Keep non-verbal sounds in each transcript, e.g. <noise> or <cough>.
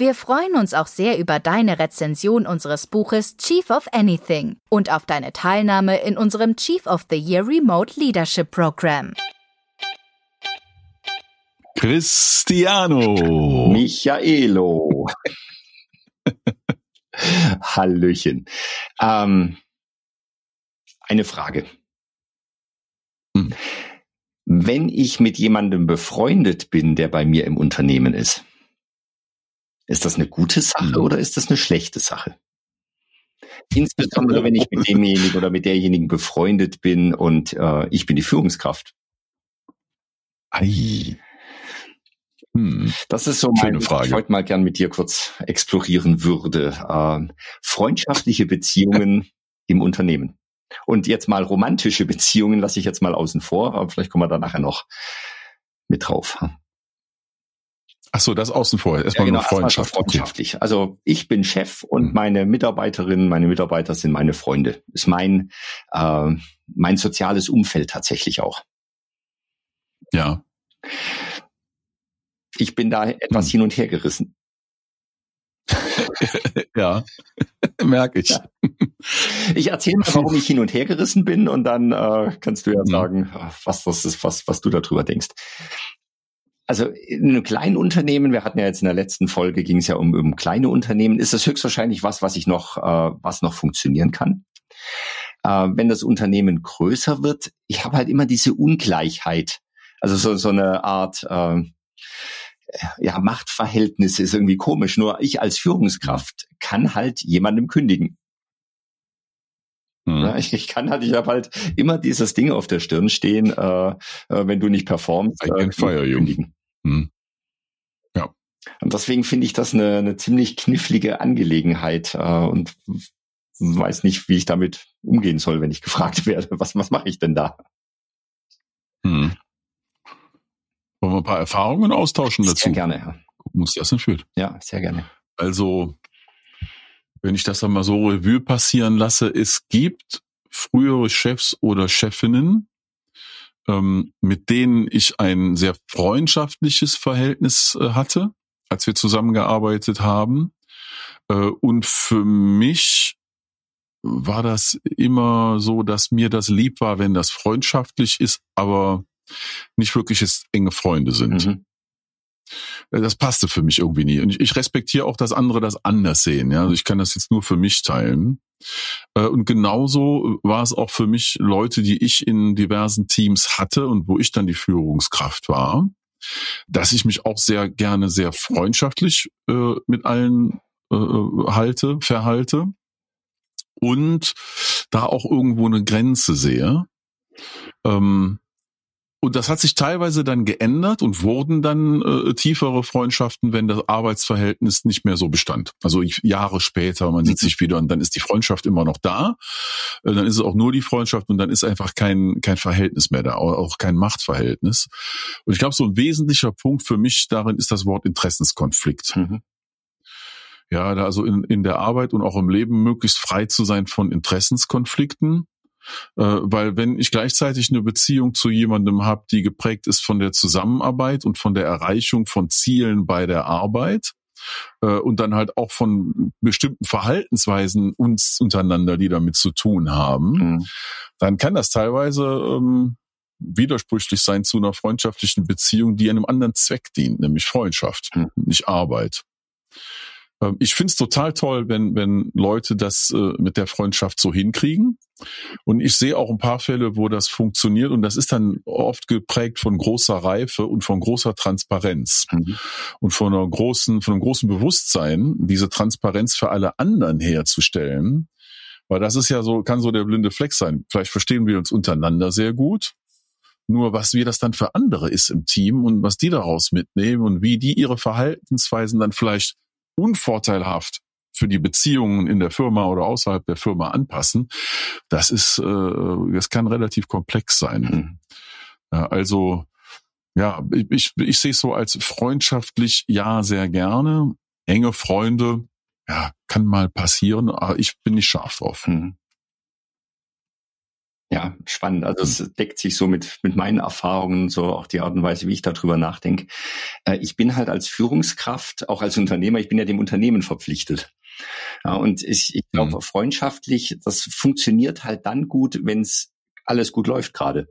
Wir freuen uns auch sehr über deine Rezension unseres Buches Chief of Anything und auf deine Teilnahme in unserem Chief of the Year Remote Leadership Program. Cristiano. Michaelo. <laughs> Hallöchen. Ähm, eine Frage. Hm. Wenn ich mit jemandem befreundet bin, der bei mir im Unternehmen ist, ist das eine gute Sache mhm. oder ist das eine schlechte Sache? Insbesondere wenn ich mit demjenigen oder mit derjenigen befreundet bin und äh, ich bin die Führungskraft. Ei. Hm. Das ist so mein, Frage. ich heute mal gern mit dir kurz explorieren würde. Äh, freundschaftliche Beziehungen im Unternehmen. Und jetzt mal romantische Beziehungen lasse ich jetzt mal außen vor, aber vielleicht kommen wir da nachher noch mit drauf. Ach so, das außen vor. Erstmal ja, genau, Freundschaft. freundschaftlich. Also ich bin Chef und mhm. meine Mitarbeiterinnen, meine Mitarbeiter sind meine Freunde. Ist mein äh, mein soziales Umfeld tatsächlich auch. Ja. Ich bin da etwas mhm. hin und her gerissen. <laughs> ja, <laughs> merke ich. Ja. Ich erzähle mal, warum ich hin und her gerissen bin und dann äh, kannst du ja sagen, was das ist, was, was du darüber denkst also in einem kleinen Unternehmen, wir hatten ja jetzt in der letzten Folge, ging es ja um, um kleine Unternehmen, ist das höchstwahrscheinlich was, was ich noch, äh, was noch funktionieren kann. Äh, wenn das Unternehmen größer wird, ich habe halt immer diese Ungleichheit. Also so, so eine Art äh, ja, Machtverhältnis ist irgendwie komisch. Nur ich als Führungskraft kann halt jemandem kündigen. Mhm. Ich, ich, kann halt, ich habe halt immer dieses Ding auf der Stirn stehen, äh, äh, wenn du nicht performst, äh, kündigen. Hm. Ja. Und deswegen finde ich das eine, eine ziemlich knifflige Angelegenheit äh, und weiß nicht, wie ich damit umgehen soll, wenn ich <laughs> gefragt werde, was, was mache ich denn da? Hm. Wollen wir ein paar Erfahrungen austauschen dazu? Sehr gerne, ja. Gucken, was das denn führt. Ja, sehr gerne. Also, wenn ich das dann mal so Revue passieren lasse, es gibt frühere Chefs oder Chefinnen, ähm, mit denen ich ein sehr freundschaftliches Verhältnis äh, hatte, als wir zusammengearbeitet haben. Äh, und für mich war das immer so, dass mir das lieb war, wenn das freundschaftlich ist, aber nicht wirklich jetzt enge Freunde sind. Mhm. Das passte für mich irgendwie nie. Und ich, ich respektiere auch, dass andere das anders sehen. Ja, also ich kann das jetzt nur für mich teilen. Äh, und genauso war es auch für mich Leute, die ich in diversen Teams hatte und wo ich dann die Führungskraft war, dass ich mich auch sehr gerne sehr freundschaftlich äh, mit allen äh, halte, verhalte und da auch irgendwo eine Grenze sehe. Ähm, und das hat sich teilweise dann geändert und wurden dann äh, tiefere Freundschaften, wenn das Arbeitsverhältnis nicht mehr so bestand. Also ich, Jahre später, man sieht mhm. sich wieder und dann ist die Freundschaft immer noch da. Äh, dann ist es auch nur die Freundschaft und dann ist einfach kein, kein Verhältnis mehr da, auch kein Machtverhältnis. Und ich glaube, so ein wesentlicher Punkt für mich darin ist das Wort Interessenskonflikt. Mhm. Ja, da also in, in der Arbeit und auch im Leben möglichst frei zu sein von Interessenskonflikten weil wenn ich gleichzeitig eine Beziehung zu jemandem habe, die geprägt ist von der Zusammenarbeit und von der Erreichung von Zielen bei der Arbeit, äh, und dann halt auch von bestimmten Verhaltensweisen uns untereinander, die damit zu tun haben, mhm. dann kann das teilweise ähm, widersprüchlich sein zu einer freundschaftlichen Beziehung, die einem anderen Zweck dient, nämlich Freundschaft, mhm. nicht Arbeit. Ähm, ich finde es total toll, wenn, wenn Leute das äh, mit der Freundschaft so hinkriegen. Und ich sehe auch ein paar Fälle, wo das funktioniert. Und das ist dann oft geprägt von großer Reife und von großer Transparenz. Mhm. Und von einer großen, von einem großen Bewusstsein, diese Transparenz für alle anderen herzustellen. Weil das ist ja so, kann so der blinde Fleck sein. Vielleicht verstehen wir uns untereinander sehr gut. Nur was wir das dann für andere ist im Team und was die daraus mitnehmen und wie die ihre Verhaltensweisen dann vielleicht unvorteilhaft für die Beziehungen in der Firma oder außerhalb der Firma anpassen, das ist, äh, das kann relativ komplex sein. Mhm. Also ja, ich, ich sehe es so als freundschaftlich, ja, sehr gerne. Enge Freunde, ja, kann mal passieren, aber ich bin nicht scharf drauf. Mhm. Ja, spannend. Also es deckt sich so mit, mit meinen Erfahrungen, so auch die Art und Weise, wie ich darüber nachdenke. Äh, ich bin halt als Führungskraft, auch als Unternehmer, ich bin ja dem Unternehmen verpflichtet. Ja, und ich, ich glaube, mhm. freundschaftlich, das funktioniert halt dann gut, wenn es alles gut läuft gerade.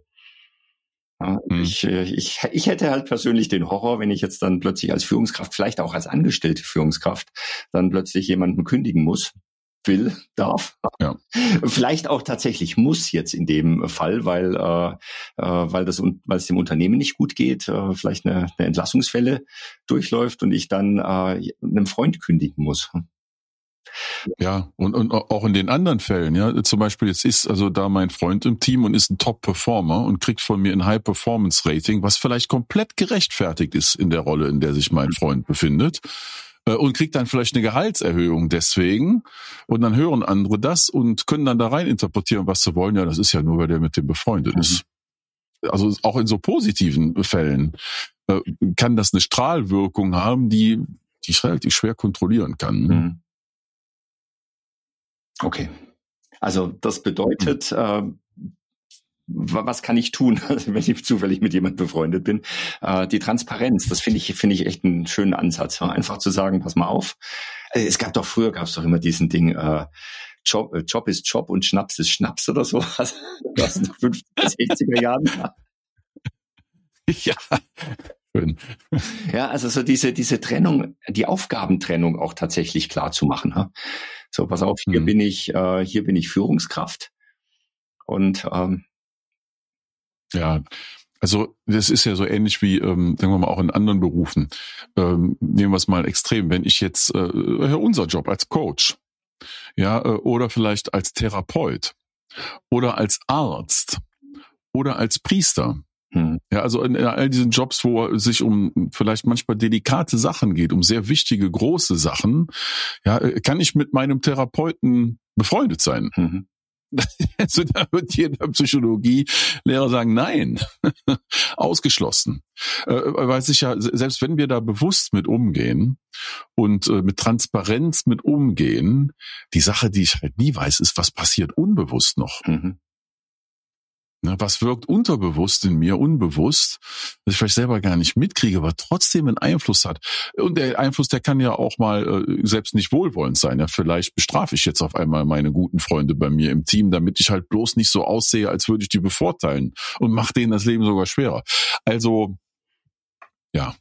Ja, mhm. ich, äh, ich, ich hätte halt persönlich den Horror, wenn ich jetzt dann plötzlich als Führungskraft, vielleicht auch als angestellte Führungskraft, dann plötzlich jemanden kündigen muss, will, darf. Ja. Vielleicht auch tatsächlich muss jetzt in dem Fall, weil, äh, äh, weil, das, weil es dem Unternehmen nicht gut geht, äh, vielleicht eine, eine Entlassungswelle durchläuft und ich dann äh, einem Freund kündigen muss. Ja, und, und auch in den anderen Fällen, ja, zum Beispiel jetzt ist also da mein Freund im Team und ist ein Top-Performer und kriegt von mir ein High-Performance-Rating, was vielleicht komplett gerechtfertigt ist in der Rolle, in der sich mein Freund befindet und kriegt dann vielleicht eine Gehaltserhöhung deswegen und dann hören andere das und können dann da rein interpretieren, was sie wollen. Ja, das ist ja nur, weil der mit dem befreundet mhm. ist. Also auch in so positiven Fällen äh, kann das eine Strahlwirkung haben, die, die ich relativ schwer kontrollieren kann. Mhm. Okay. Also das bedeutet, äh, was kann ich tun, <laughs> wenn ich zufällig mit jemand befreundet bin? Äh, die Transparenz, das finde ich, finde ich echt einen schönen Ansatz. Ja? Einfach zu sagen, pass mal auf. Äh, es gab doch früher, gab es doch immer diesen Ding, äh, Job, Job ist Job und Schnaps ist Schnaps oder so. Was <laughs> in den 50er, 60er Jahren. Ja. Schön. Ja, also so diese, diese Trennung, die Aufgabentrennung auch tatsächlich klar zu machen. Ha? So, pass auf, hier mhm. bin ich, äh, hier bin ich Führungskraft. Und ähm, ja, also das ist ja so ähnlich wie, ähm, sagen wir mal, auch in anderen Berufen. Ähm, nehmen wir es mal extrem. Wenn ich jetzt äh, unser Job als Coach, ja, äh, oder vielleicht als Therapeut oder als Arzt oder als Priester. Hm. Ja, also in, in all diesen Jobs, wo es sich um vielleicht manchmal delikate Sachen geht, um sehr wichtige, große Sachen, ja, äh, kann ich mit meinem Therapeuten befreundet sein. Mhm. <laughs> Also da wird jeder Psychologielehrer sagen, nein, <laughs> ausgeschlossen. Äh, weil sich ja, selbst wenn wir da bewusst mit umgehen und äh, mit Transparenz mit umgehen, die Sache, die ich halt nie weiß, ist, was passiert unbewusst noch. Mhm. Ne, was wirkt unterbewusst in mir, unbewusst, dass ich vielleicht selber gar nicht mitkriege, aber trotzdem einen Einfluss hat. Und der Einfluss, der kann ja auch mal äh, selbst nicht wohlwollend sein. Ja, vielleicht bestrafe ich jetzt auf einmal meine guten Freunde bei mir im Team, damit ich halt bloß nicht so aussehe, als würde ich die bevorteilen und mache denen das Leben sogar schwerer. Also, ja,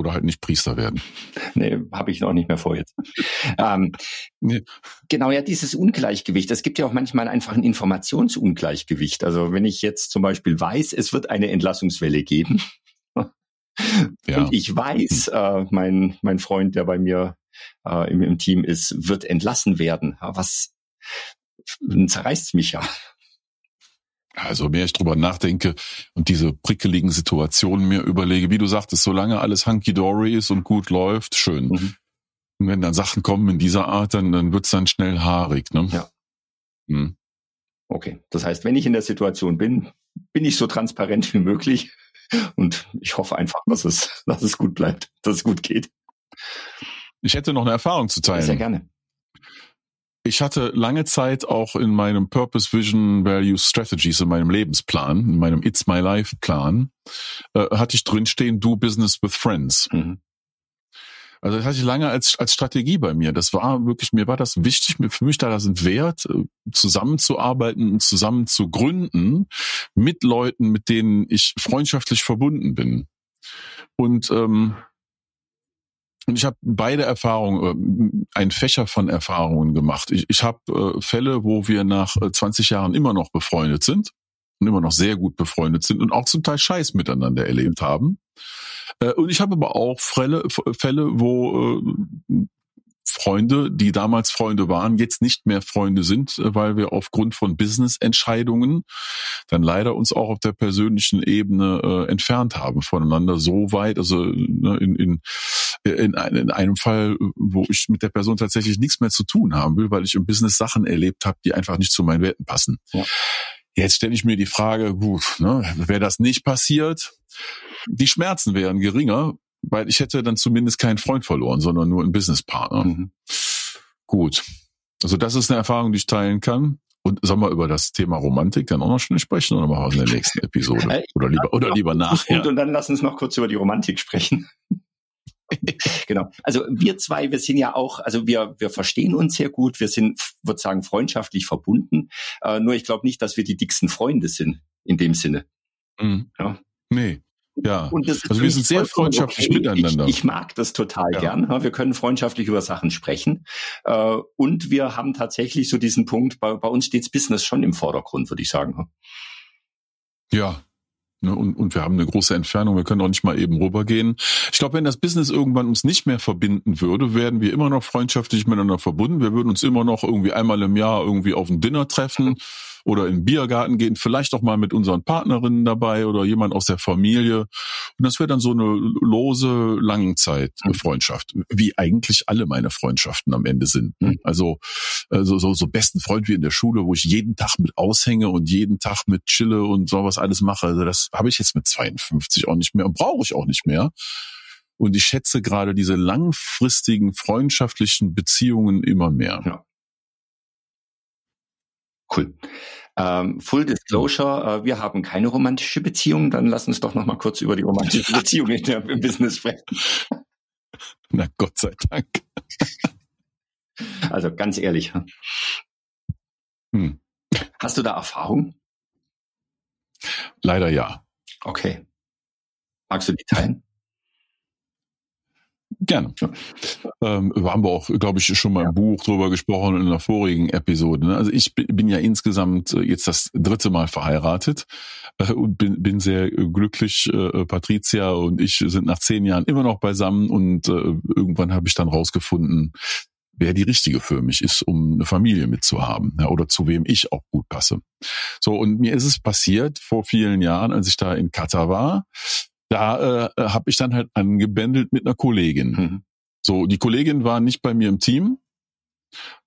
oder halt nicht Priester werden. Nee, habe ich noch nicht mehr vor jetzt. <laughs> ähm, nee. Genau, ja, dieses Ungleichgewicht. Es gibt ja auch manchmal einfach ein Informationsungleichgewicht. Also wenn ich jetzt zum Beispiel weiß, es wird eine Entlassungswelle geben. ja. Und ich weiß, äh, mein, mein Freund, der bei mir äh, im, im Team ist, wird entlassen werden. Was zerreißt mich ja. Also mehr ich drüber nachdenke und diese prickeligen Situationen mir überlege, wie du sagtest, solange alles hunky-dory ist und gut läuft, schön. Mhm. Und wenn dann Sachen kommen in dieser Art, dann, dann wird's dann schnell haarig. Ne? Ja. Mhm. Okay, das heißt, wenn ich in der Situation bin, bin ich so transparent wie möglich und ich hoffe einfach, dass es, dass es gut bleibt, dass es gut geht. Ich hätte noch eine Erfahrung zu teilen. Sehr gerne. Ich hatte lange Zeit auch in meinem Purpose Vision Values Strategies, in meinem Lebensplan, in meinem It's My Life Plan, äh, hatte ich drinstehen, do business with friends. Mhm. Also das hatte ich lange als, als Strategie bei mir. Das war wirklich, mir war das wichtig, für mich da das ein Wert, äh, zusammenzuarbeiten und zusammen zu gründen mit Leuten, mit denen ich freundschaftlich verbunden bin. Und ähm, und ich habe beide Erfahrungen, ein Fächer von Erfahrungen gemacht. Ich, ich habe äh, Fälle, wo wir nach 20 äh, Jahren immer noch befreundet sind und immer noch sehr gut befreundet sind und auch zum Teil Scheiß miteinander erlebt haben. Äh, und ich habe aber auch Fälle, Fälle wo Freunde, die damals Freunde waren, jetzt nicht mehr Freunde sind, äh, weil wir aufgrund von Business-Entscheidungen dann leider uns auch auf der persönlichen Ebene äh, entfernt haben voneinander so weit, also ne, in, in, in, in einem Fall, wo ich mit der Person tatsächlich nichts mehr zu tun haben will, weil ich im Business Sachen erlebt habe, die einfach nicht zu meinen Werten passen. Ja. Jetzt stelle ich mir die Frage, gut, ne, wäre das nicht passiert, die Schmerzen wären geringer, weil ich hätte dann zumindest keinen Freund verloren, sondern nur einen Businesspartner. Mhm. Gut. Also das ist eine Erfahrung, die ich teilen kann. Und sollen wir über das Thema Romantik dann auch noch schnell sprechen oder machen wir in der nächsten <laughs> Episode? Äh, oder lieber, oder lieber nachher? Und, und dann lass uns noch kurz über die Romantik sprechen. <laughs> genau. Also wir zwei, wir sind ja auch, also wir, wir verstehen uns sehr gut, wir sind, würde sagen, freundschaftlich verbunden. Äh, nur ich glaube nicht, dass wir die dicksten Freunde sind in dem Sinne. Mhm. Ja. Nee. Ja, also wir sind sehr freundschaftlich okay. miteinander. Ich, ich, mag das total ja. gern. Wir können freundschaftlich über Sachen sprechen. Äh, und wir haben tatsächlich so diesen Punkt, bei, bei uns steht Business schon im Vordergrund, würde ich sagen. Ja, Ne, und, und wir haben eine große Entfernung, wir können auch nicht mal eben rübergehen. Ich glaube, wenn das Business irgendwann uns nicht mehr verbinden würde, werden wir immer noch freundschaftlich miteinander verbunden. Wir würden uns immer noch irgendwie einmal im Jahr irgendwie auf ein Dinner treffen oder in den Biergarten gehen, vielleicht auch mal mit unseren Partnerinnen dabei oder jemand aus der Familie. Und das wäre dann so eine lose Langzeitfreundschaft, wie eigentlich alle meine Freundschaften am Ende sind. Ne? Also, also so, so besten Freund wie in der Schule, wo ich jeden Tag mit aushänge und jeden Tag mit chille und sowas alles mache. Also das habe ich jetzt mit 52 auch nicht mehr und brauche ich auch nicht mehr. Und ich schätze gerade diese langfristigen freundschaftlichen Beziehungen immer mehr. Ja. Cool. Ähm, Full Disclosure, äh, wir haben keine romantische Beziehung. Dann lass uns doch noch mal kurz über die romantische Beziehung in der, im Business sprechen. Na Gott sei Dank. Also ganz ehrlich. Hm. Hast du da Erfahrung? Leider ja. Okay. Magst du die teilen? Gerne. Ähm, haben wir auch, glaube ich, schon mal im Buch drüber gesprochen in einer vorigen Episode. Ne? Also ich bin ja insgesamt äh, jetzt das dritte Mal verheiratet äh, und bin, bin sehr glücklich. Äh, Patricia und ich sind nach zehn Jahren immer noch beisammen und irgendwann habe ich dann rausgefunden, wer die richtige für mich ist, um eine Familie mitzuhaben ja, oder zu wem ich auch gut passe. So, und mir ist es passiert vor vielen Jahren, als ich da in Katar war, da äh, habe ich dann halt angebändelt mit einer Kollegin. Mhm. So, die Kollegin war nicht bei mir im Team.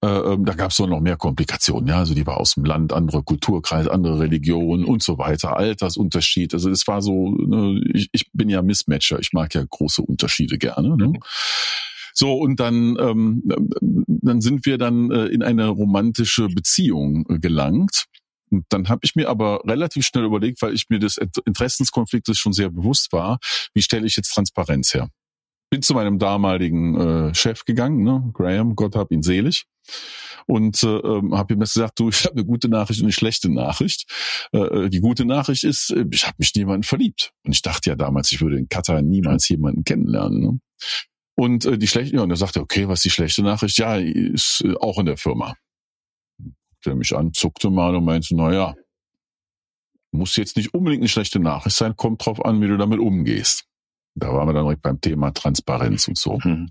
Äh, ähm, da gab es noch mehr Komplikationen. Ja, also die war aus dem Land, andere Kulturkreise, andere Religionen und so weiter, Altersunterschied. Also es war so, ne, ich, ich bin ja Mismatcher. Ich mag ja große Unterschiede gerne. Ne? Mhm. So, und dann, ähm, dann sind wir dann äh, in eine romantische Beziehung äh, gelangt. Und dann habe ich mir aber relativ schnell überlegt, weil ich mir des Interessenskonfliktes schon sehr bewusst war, wie stelle ich jetzt Transparenz her? Bin zu meinem damaligen äh, Chef gegangen, ne, Graham, Gott hab ihn selig, und äh, ähm, habe ihm das gesagt, du, ich habe eine gute Nachricht und eine schlechte Nachricht. Äh, äh die gute Nachricht ist, äh, ich habe mich in jemanden verliebt. Und ich dachte ja damals, ich würde in Katar niemals jemanden kennenlernen. Ne? Und äh, die schlechte, ja, und er sagte, okay, was ist die schlechte Nachricht? Ja, ist äh, auch in der Firma der mich an, zuckte mal und meinte, na ja, muss jetzt nicht unbedingt eine schlechte Nachricht sein, kommt drauf an, wie du damit umgehst. Da waren wir dann direkt beim Thema Transparenz und so. Mhm.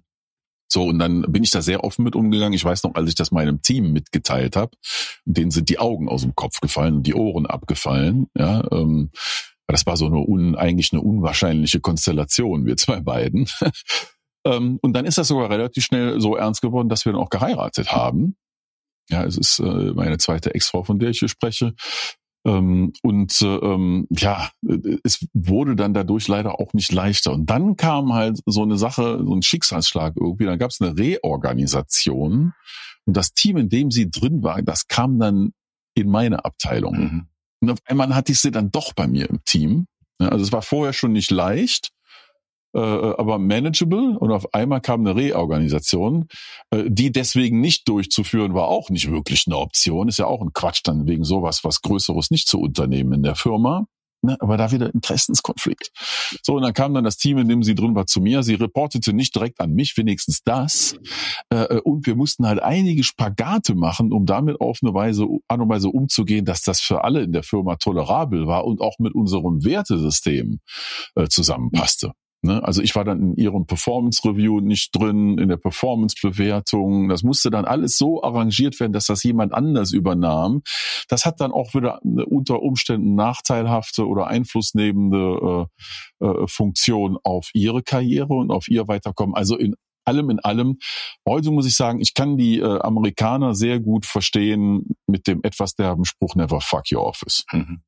So, und dann bin ich da sehr offen mit umgegangen. Ich weiß noch, als ich das meinem Team mitgeteilt habe, denen sind die Augen aus dem Kopf gefallen und die Ohren abgefallen. Ja, ähm, das war so eine un, eigentlich eine unwahrscheinliche Konstellation, wir zwei beiden. <laughs> ähm, und dann ist das sogar relativ schnell so ernst geworden, dass wir dann auch geheiratet haben. Ja, es ist äh, meine zweite Ex-Frau, von der ich hier spreche. Ähm, und äh, ähm, ja, es wurde dann dadurch leider auch nicht leichter. Und dann kam halt so eine Sache, so ein Schicksalsschlag irgendwie. Dann gab es eine Reorganisation und das Team, in dem sie drin war, das kam dann in meine Abteilung. Mhm. Und auf einmal hatte ich sie dann doch bei mir im Team. Also es war vorher schon nicht leicht äh, aber manageable und auf einmal kam eine Reorganisation, äh, die deswegen nicht durchzuführen war auch nicht wirklich eine Option. Ist ja auch ein Quatsch dann wegen sowas, was Größeres nicht zu unternehmen in der Firma. Ne, aber da wieder Interessenskonflikt. So, und dann kam dann das Team, in dem sie drin war, zu mir. Sie reportete nicht direkt an mich, wenigstens das. Äh, und wir mussten halt einige Spagate machen, um damit auf eine Weise, Art und Weise umzugehen, dass das für alle in der Firma tolerabel war und auch mit unserem Wertesystem äh, zusammenpasste. Ne? Also ich war dann in ihrem Performance Review nicht drin, in der Performance Bewertung. Das musste dann alles so arrangiert werden, dass das jemand anders übernahm. Das hat dann auch wieder unter Umständen nachteilhafte oder einflussnehmende äh, äh, Funktion auf ihre Karriere und auf ihr Weiterkommen. Also in allem in allem. Heute muss ich sagen, ich kann die äh, Amerikaner sehr gut verstehen mit dem etwas derben Spruch Never fuck your office. Mhm.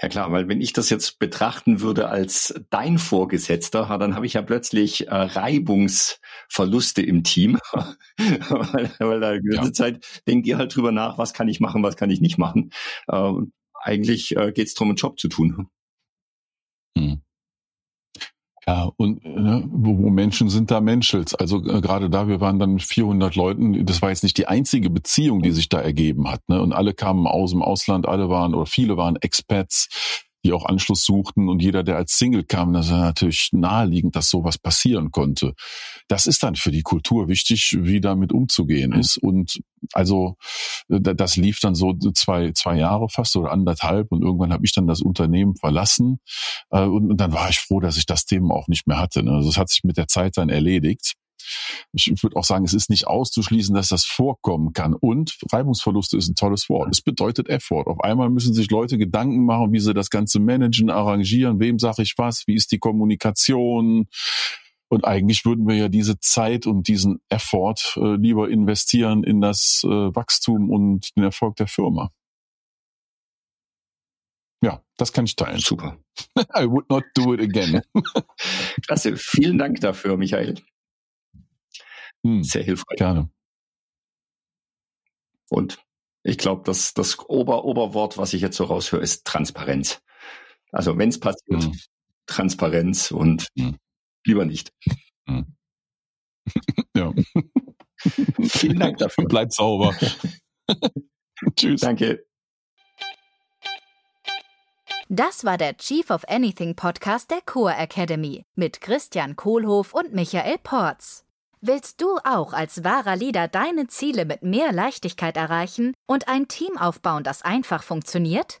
Ja klar, weil wenn ich das jetzt betrachten würde als dein Vorgesetzter, dann habe ich ja plötzlich äh, Reibungsverluste im Team, <laughs> weil, weil da die ganze ja. Zeit denkt ihr halt drüber nach, was kann ich machen, was kann ich nicht machen. Äh, eigentlich äh, geht es darum, einen Job zu tun. Hm. Ja, und ne, wo, Menschen sind, da menschelt's. Also äh, gerade da, wir waren dann mit 400 Leuten. Das war jetzt nicht die einzige Beziehung, die sich da ergeben hat. Ne? Und alle kamen aus dem Ausland, alle waren oder viele waren Expats die auch Anschluss suchten und jeder, der als Single kam, das war natürlich naheliegend, dass sowas passieren konnte. Das ist dann für die Kultur wichtig, wie damit umzugehen ist. Und also das lief dann so zwei, zwei Jahre fast oder anderthalb und irgendwann habe ich dann das Unternehmen verlassen äh, und dann war ich froh, dass ich das Thema auch nicht mehr hatte. Ne? Also es hat sich mit der Zeit dann erledigt ich würde auch sagen, es ist nicht auszuschließen, dass das vorkommen kann. Und Reibungsverluste ist ein tolles Wort. Es bedeutet Effort. Auf einmal müssen sich Leute Gedanken machen, wie sie das Ganze managen, arrangieren, wem sage ich was, wie ist die Kommunikation. Und eigentlich würden wir ja diese Zeit und diesen Effort äh, lieber investieren in das äh, Wachstum und den Erfolg der Firma. Ja, das kann ich teilen. Super. <laughs> I would not do it again. <laughs> Klasse. Vielen Dank dafür, Michael. Hm, Sehr hilfreich. Gerne. Und ich glaube, dass das Ober Oberwort, was ich jetzt so raushöre, ist Transparenz. Also wenn es passiert, hm. Transparenz und hm. Lieber nicht. Hm. <laughs> ja. <laughs> Vielen Dank dafür. Bleib sauber. <laughs> Tschüss. Danke. Das war der Chief of Anything Podcast der Core Academy mit Christian Kohlhoff und Michael Porz. Willst du auch als wahrer Leader deine Ziele mit mehr Leichtigkeit erreichen und ein Team aufbauen, das einfach funktioniert?